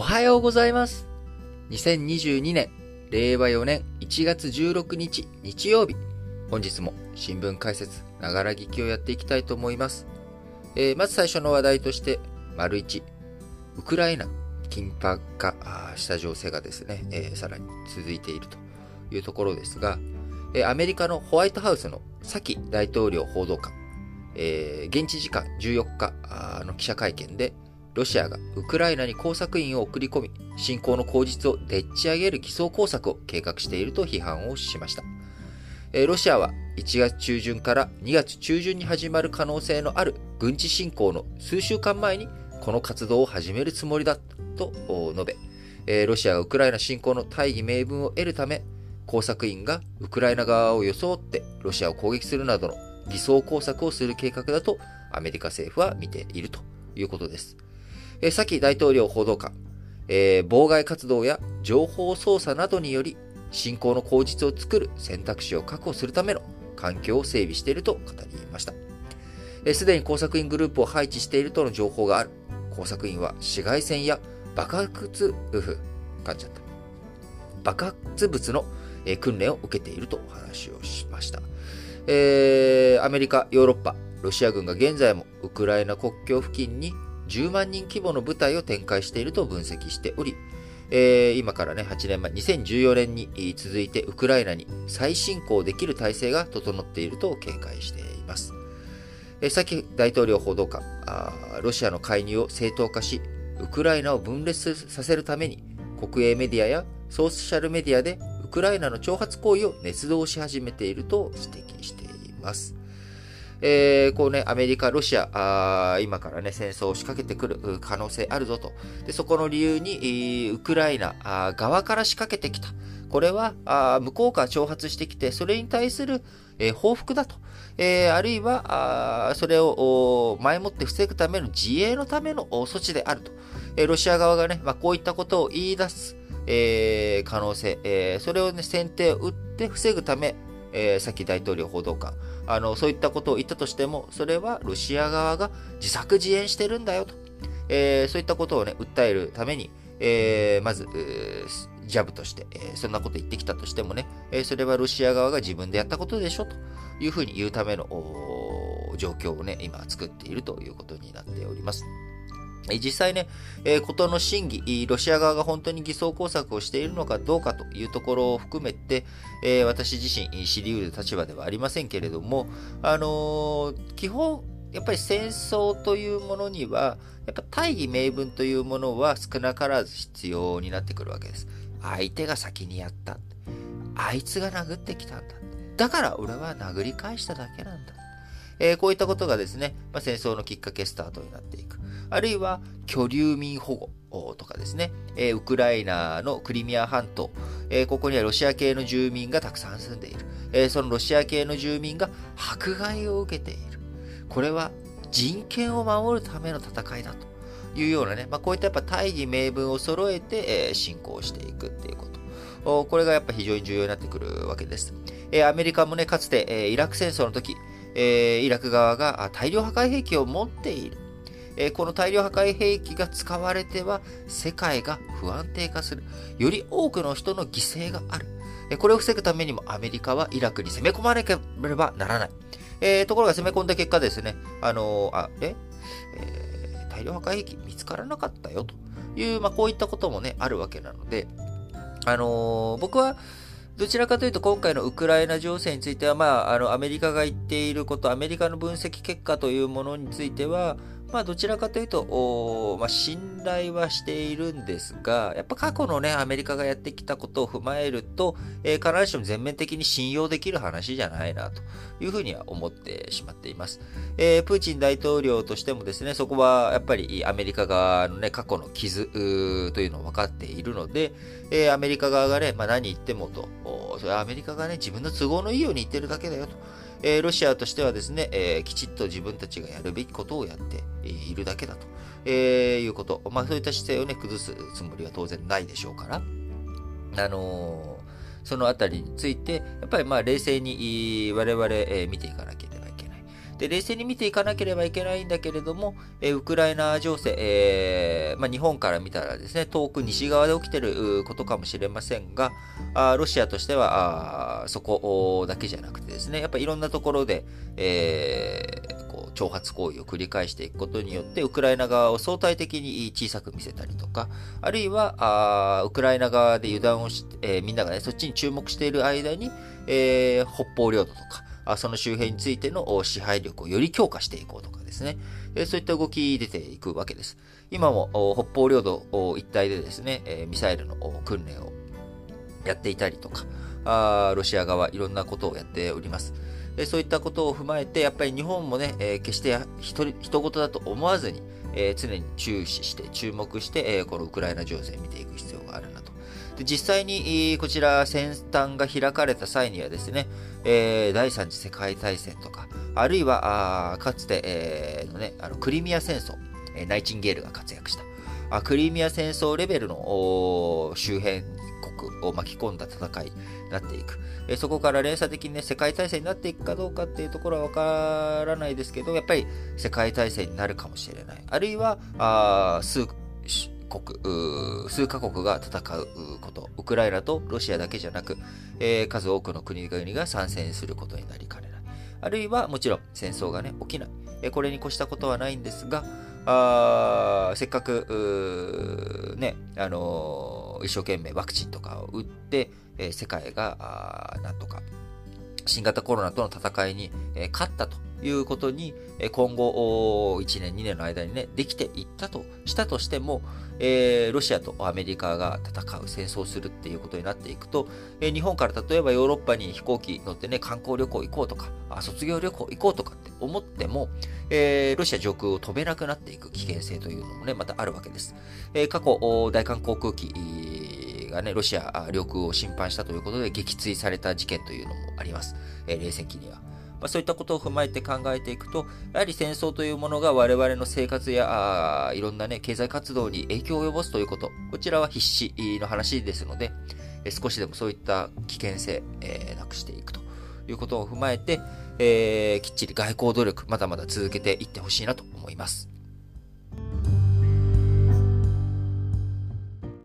おはようございます。2022年、令和4年1月16日日曜日。本日も新聞解説、ながら聞きをやっていきたいと思います。えーまず最初の話題として、丸1、ウクライナ緊迫化あーした情勢がですね、えーさらに続いているというところですが、えーアメリカのホワイトハウスのサキ大統領報道官、え現地時間14日あの記者会見で、ロシアがウクライナに工作員を送り込み、侵攻の口実をでっち上げる偽装工作を計画していると批判をしました。ロシアは1月中旬から2月中旬に始まる可能性のある軍事侵攻の数週間前にこの活動を始めるつもりだと述べ、ロシアがウクライナ侵攻の大義名分を得るため、工作員がウクライナ側を装ってロシアを攻撃するなどの偽装工作をする計画だとアメリカ政府は見ているということです。えー、先大統領報道官、えー妨害活動や情報操作などにより侵攻の口実を作る選択肢を確保するための環境を整備していると語りました。えすでに工作員グループを配置しているとの情報がある。工作員は市街戦や爆発、うふ、噛んじゃった。爆発物のえー訓練を受けているとお話をしました。えーアメリカ、ヨーロッパ、ロシア軍が現在もウクライナ国境付近に10万人規模の部隊を展開していると分析しており、えー今からね、8年前、2014年に続いてウクライナに再侵攻できる体制が整っていると警戒しています。えー、先大統領報道官、ロシアの介入を正当化し、ウクライナを分裂させるために、国営メディアやソーシャルメディアでウクライナの挑発行為を捏造し始めていると指摘しています。えーこうね、アメリカ、ロシア、今からね、戦争を仕掛けてくる可能性あるぞと。で、そこの理由に、ウクライナ側から仕掛けてきた。これは、あ向こうから挑発してきて、それに対する、えー報復だと。えーあるいは、あそれを前もって防ぐための自衛のための措置であると。えーロシア側がね、まあ、こういったことを言い出す、え可能性、えそれをね、先手を打って防ぐため、えーさっき大統領報道官、あの、そういったことを言ったとしても、それはロシア側が自作自演してるんだよと。えーそういったことをね、訴えるために、えーまず、うージャブとして、えーそんなこと言ってきたとしてもね、えーそれはロシア側が自分でやったことでしょというふうに言うための状況をね、今作っているということになっております。実際ね、えーことの真偽、ロシア側が本当に偽装工作をしているのかどうかというところを含めて、えー私自身知り得る立場ではありませんけれども、あのー基本、やっぱり戦争というものには、やっぱ大義名分というものは少なからず必要になってくるわけです。相手が先にやった。あいつが殴ってきたんだ。だから俺は殴り返しただけなんだ。えこういったことがですね、まあ、戦争のきっかけスタートになっていく。あるいは、居留民保護とかですね、えウクライナのクリミア半島、えここにはロシア系の住民がたくさん住んでいる。えそのロシア系の住民が迫害を受けている。これは人権を守るための戦いだというようなね、まあ、こういったやっぱ大義名分を揃えて、えー進行していくっていうこと。これがやっぱ非常に重要になってくるわけです。えアメリカもね、かつて、えイラク戦争の時、えイラク側が大量破壊兵器を持っている。えこの大量破壊兵器が使われては世界が不安定化する。より多くの人の犠牲がある。えこれを防ぐためにもアメリカはイラクに攻め込まなければならない。えーところが攻め込んだ結果ですね、あのーあ、え？えー大量破壊兵器見つからなかったよという、まあ、こういったこともね、あるわけなので、あの僕は、どちらかというと今回のウクライナ情勢については、まあ、あの、アメリカが言っていること、アメリカの分析結果というものについては、まあ、どちらかというと、まあ、信頼はしているんですが、やっぱ過去のね、アメリカがやってきたことを踏まえると、えー必ずしも全面的に信用できる話じゃないな、というふうには思ってしまっています。えープーチン大統領としてもですね、そこはやっぱりアメリカ側のね、過去の傷というのを分かっているので、えーアメリカ側がね、まあ、何言ってもと、それはアメリカがね、自分の都合のいいように言ってるだけだよと。えロシアとしてはですね、えきちっと自分たちがやるべきことをやっているだけだと、えいうこと。まあ、そういった姿勢をね、崩すつもりは当然ないでしょうから。あのそのあたりについて、やっぱりまあ冷静に我々、え見ていかなきゃいけない。で、冷静に見ていかなければいけないんだけれども、えウクライナ情勢、えー、まあ、日本から見たらですね、遠く西側で起きてることかもしれませんが、あロシアとしてはあそこだけじゃなくてですね、やっぱりいろんなところで、えー、こう挑発行為を繰り返していくことによって、ウクライナ側を相対的に小さく見せたりとか、あるいはあウクライナ側で油断をして、えー、みんながね、そっちに注目している間に、えー、北方領土とか、その周辺についての支配力をより強化していこうとかですね、そういった動き出ていくわけです。今も北方領土一帯でですね、ミサイルの訓練をやっていたりとか、ロシア側いろんなことをやっております。そういったことを踏まえて、やっぱり日本もね、決して人事だと思わずに、常に注視して、注目して、このウクライナ情勢を見ていく。で実際にこちら先端が開かれた際にはですね、えー、第三次世界大戦とか、あるいは、あかつて、えーのね、あのクリミア戦争、え、ナイチンゲールが活躍した、あクリミア戦争レベルの周辺国を巻き込んだ戦いになっていく。え、そこから連鎖的にね、世界大戦になっていくかどうかっていうところはわからないですけど、やっぱり世界大戦になるかもしれない。あるいは、あ数国、数カ国が戦うこと、ウクライナとロシアだけじゃなく、えー、数多くの国々が参戦することになりかねない。あるいはもちろん戦争がね、起きない。え、これに越したことはないんですが、あせっかく、ね、あのー、一生懸命ワクチンとかを打って、えー、世界が、なんとか、新型コロナとの戦いに、えー、勝ったということに、今後1年、2年の間にね、できていったとしたとしても、えー、ロシアとアメリカが戦う、戦争するっていうことになっていくと、えー、日本から例えばヨーロッパに飛行機乗ってね、観光旅行行こうとか、あ卒業旅行行こうとかって思っても、えー、ロシア上空を飛べなくなっていく危険性というのもね、またあるわけです。え過去、大韓航空機がね、ロシア領空を侵犯したということで撃墜された事件というのもあります。え冷戦期には。まあ、そういったことを踏まえて考えていくと、やはり戦争というものが我々の生活やあいろんな、ね、経済活動に影響を及ぼすということ、こちらは必死の話ですので、少しでもそういった危険性、えー、なくしていくということを踏まえて、えー、きっちり外交努力、まだまだ続けていってほしいなと思います。